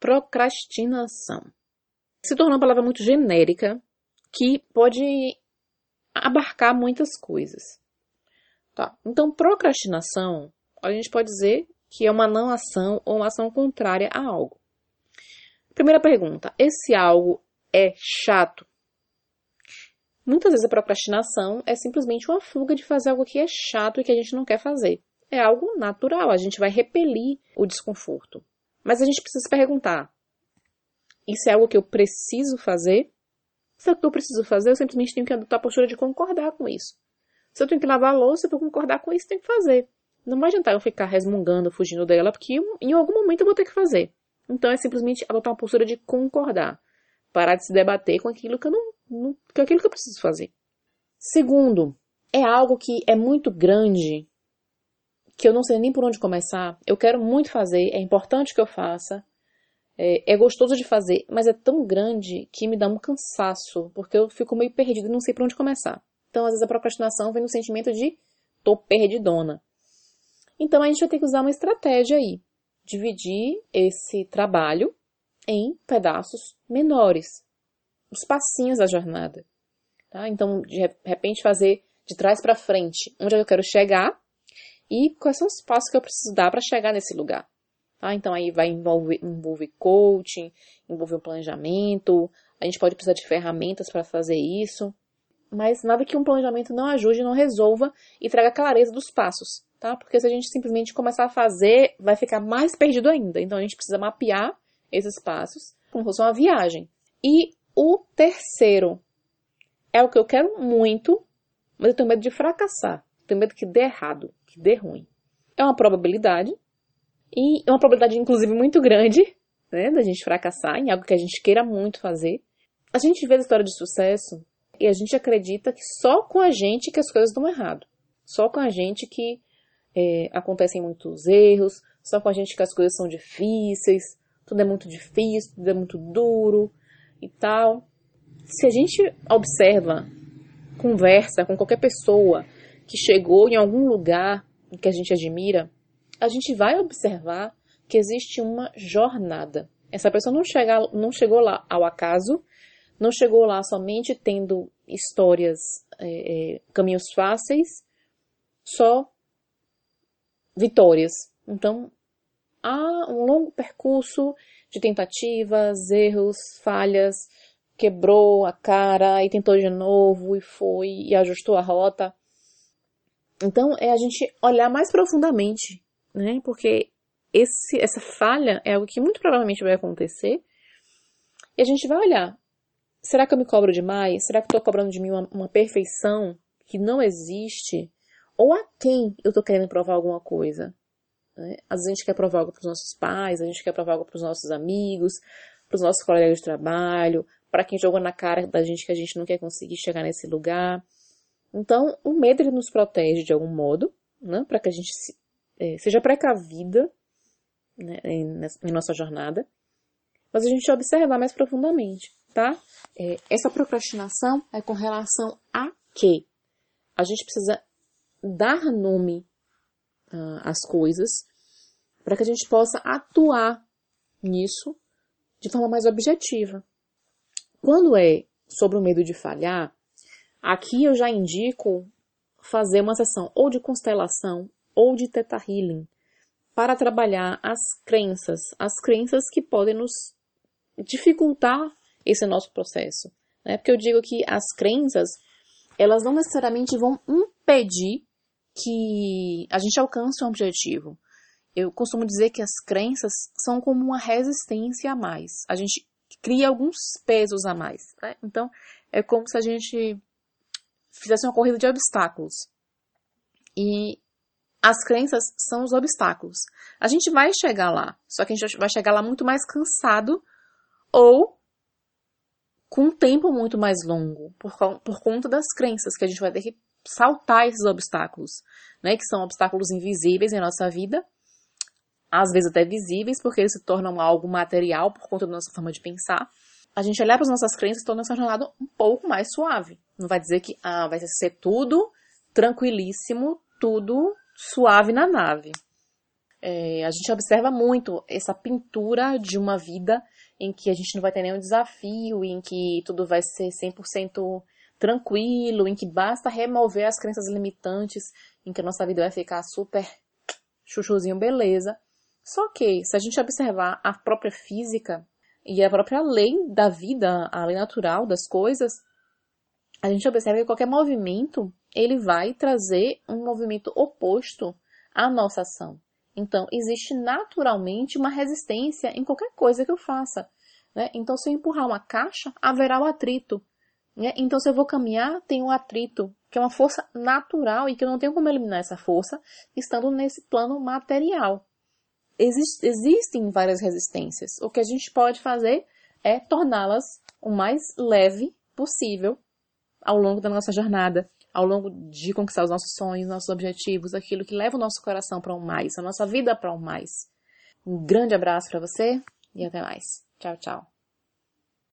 procrastinação. Se tornou uma palavra muito genérica que pode abarcar muitas coisas. Tá? Então, procrastinação, a gente pode dizer que é uma não ação ou uma ação contrária a algo. Primeira pergunta: esse algo é chato? Muitas vezes a procrastinação é simplesmente uma fuga de fazer algo que é chato e que a gente não quer fazer. É algo natural, a gente vai repelir o desconforto. Mas a gente precisa perguntar: isso é algo que eu preciso fazer? Se é o que eu preciso fazer, eu simplesmente tenho que adotar a postura de concordar com isso. Se eu tenho que lavar a louça, eu vou concordar com isso, tenho que fazer. Não vai adiantar eu ficar resmungando, fugindo dela, porque em algum momento eu vou ter que fazer. Então é simplesmente adotar uma postura de concordar. Parar de se debater com aquilo que eu não, não com aquilo que eu preciso fazer. Segundo, é algo que é muito grande, que eu não sei nem por onde começar. Eu quero muito fazer, é importante que eu faça, é, é, gostoso de fazer, mas é tão grande que me dá um cansaço, porque eu fico meio perdido e não sei por onde começar. Então, às vezes, a procrastinação vem no sentimento de tô perdidona. Então, a gente vai ter que usar uma estratégia aí. Dividir esse trabalho em pedaços menores. Os passinhos da jornada. Tá? Então, de repente, fazer de trás para frente. Onde eu quero chegar e quais são os passos que eu preciso dar para chegar nesse lugar. Tá? Então aí vai envolver, envolver coaching, envolver um planejamento, a gente pode precisar de ferramentas para fazer isso, mas nada que um planejamento não ajude, não resolva e traga clareza dos passos, tá? Porque se a gente simplesmente começar a fazer, vai ficar mais perdido ainda. Então a gente precisa mapear esses passos como se fosse uma viagem. E o terceiro é o que eu quero muito, mas eu tenho medo de fracassar. Tenho medo que dê errado, que dê ruim. É uma probabilidade, e é uma probabilidade, inclusive, muito grande, né, da gente fracassar em algo que a gente queira muito fazer. A gente vê a história de sucesso e a gente acredita que só com a gente que as coisas dão errado. Só com a gente que é, acontecem muitos erros, só com a gente que as coisas são difíceis, tudo é muito difícil, tudo é muito duro e tal. Se a gente observa, conversa com qualquer pessoa que chegou em algum lugar que a gente admira, a gente vai observar que existe uma jornada. Essa pessoa não, chega, não chegou lá ao acaso, não chegou lá somente tendo histórias, é, é, caminhos fáceis, só vitórias. Então, há um longo percurso de tentativas, erros, falhas, quebrou a cara e tentou de novo e foi e ajustou a rota. Então, é a gente olhar mais profundamente né? Porque esse, essa falha é algo que muito provavelmente vai acontecer. E a gente vai olhar. Será que eu me cobro demais? Será que eu estou cobrando de mim uma, uma, perfeição que não existe? Ou a quem eu estou querendo provar alguma coisa? Né? Às vezes a gente quer provar algo para os nossos pais, a gente quer provar algo para os nossos amigos, para os nossos colegas de trabalho, para quem jogou na cara da gente que a gente não quer conseguir chegar nesse lugar. Então, o medo ele nos protege de algum modo, né? para que a gente se, é, seja precavida né, em, em, nossa jornada, mas a gente observar mais profundamente, tá? É, essa procrastinação é com relação a quê? A gente precisa dar nome uh, às coisas para que a gente possa atuar nisso de forma mais objetiva. Quando é sobre o medo de falhar, aqui eu já indico fazer uma sessão ou de constelação ou de Theta Healing para trabalhar as crenças, as crenças que podem nos dificultar esse nosso processo. Né? Porque eu digo que as crenças, elas não necessariamente vão impedir que a gente alcance um objetivo. Eu costumo dizer que as crenças são como uma resistência a mais. A gente cria alguns pesos a mais. Né? Então, é como se a gente fizesse uma corrida de obstáculos. E as crenças são os obstáculos. A gente vai chegar lá, só que a gente vai chegar lá muito mais cansado ou com um tempo muito mais longo, por, por conta das crenças que a gente vai ter que saltar esses obstáculos, né? Que são obstáculos invisíveis em nossa vida, às vezes até visíveis, porque eles se tornam algo material por conta da nossa forma de pensar. A gente olhar para as nossas crenças torna essa jornada um pouco mais suave. Não vai dizer que ah, vai ser tudo tranquilíssimo, tudo suave na nave. É, a gente observa muito essa pintura de uma vida em que a gente não vai ter nenhum desafio, em que tudo vai ser 100% tranquilo, em que basta remover as crenças limitantes, em que a nossa vida vai ficar super chuchuzinho, beleza. Só que, se a gente observar a própria física e a própria lei da vida, a lei natural das coisas, a gente observa que qualquer movimento, ele vai trazer um movimento oposto à nossa ação. Então, existe naturalmente uma resistência em qualquer coisa que eu faça. Né? Então, se eu empurrar uma caixa, haverá o atrito. Né? Então, se eu vou caminhar, tem um atrito, que é uma força natural e que eu não tenho como eliminar essa força estando nesse plano material. Exist, existem várias resistências. O que a gente pode fazer é torná-las o mais leve possível ao longo da nossa jornada, ao longo de conquistar os nossos sonhos, nossos objetivos, aquilo que leva o nosso coração para um mais, a nossa vida para um mais. Um grande abraço para você e até mais. Tchau, tchau.